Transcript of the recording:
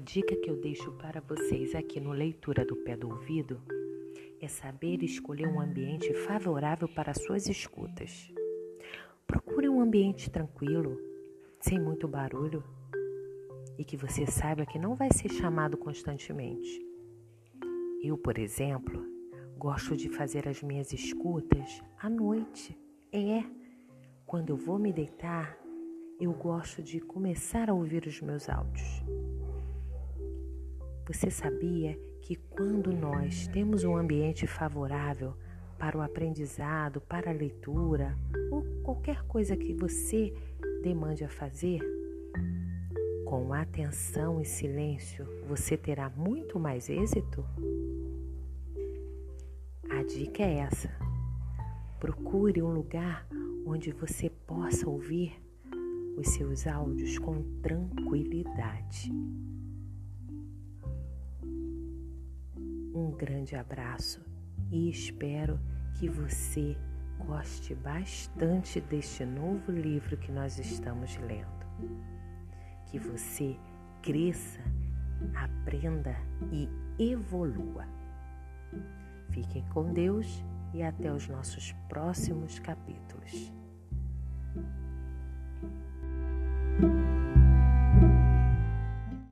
dica que eu deixo para vocês aqui no Leitura do Pé do Ouvido é saber escolher um ambiente favorável para suas escutas. Procure um ambiente tranquilo, sem muito barulho e que você saiba que não vai ser chamado constantemente. Eu, por exemplo, gosto de fazer as minhas escutas à noite. É, quando eu vou me deitar, eu gosto de começar a ouvir os meus áudios. Você sabia que quando nós temos um ambiente favorável para o aprendizado, para a leitura ou qualquer coisa que você demande a fazer, com atenção e silêncio você terá muito mais êxito? A dica é essa. Procure um lugar onde você possa ouvir os seus áudios com tranquilidade. Um grande abraço e espero que você goste bastante deste novo livro que nós estamos lendo. Que você cresça, aprenda e evolua. Fiquem com Deus e até os nossos próximos capítulos.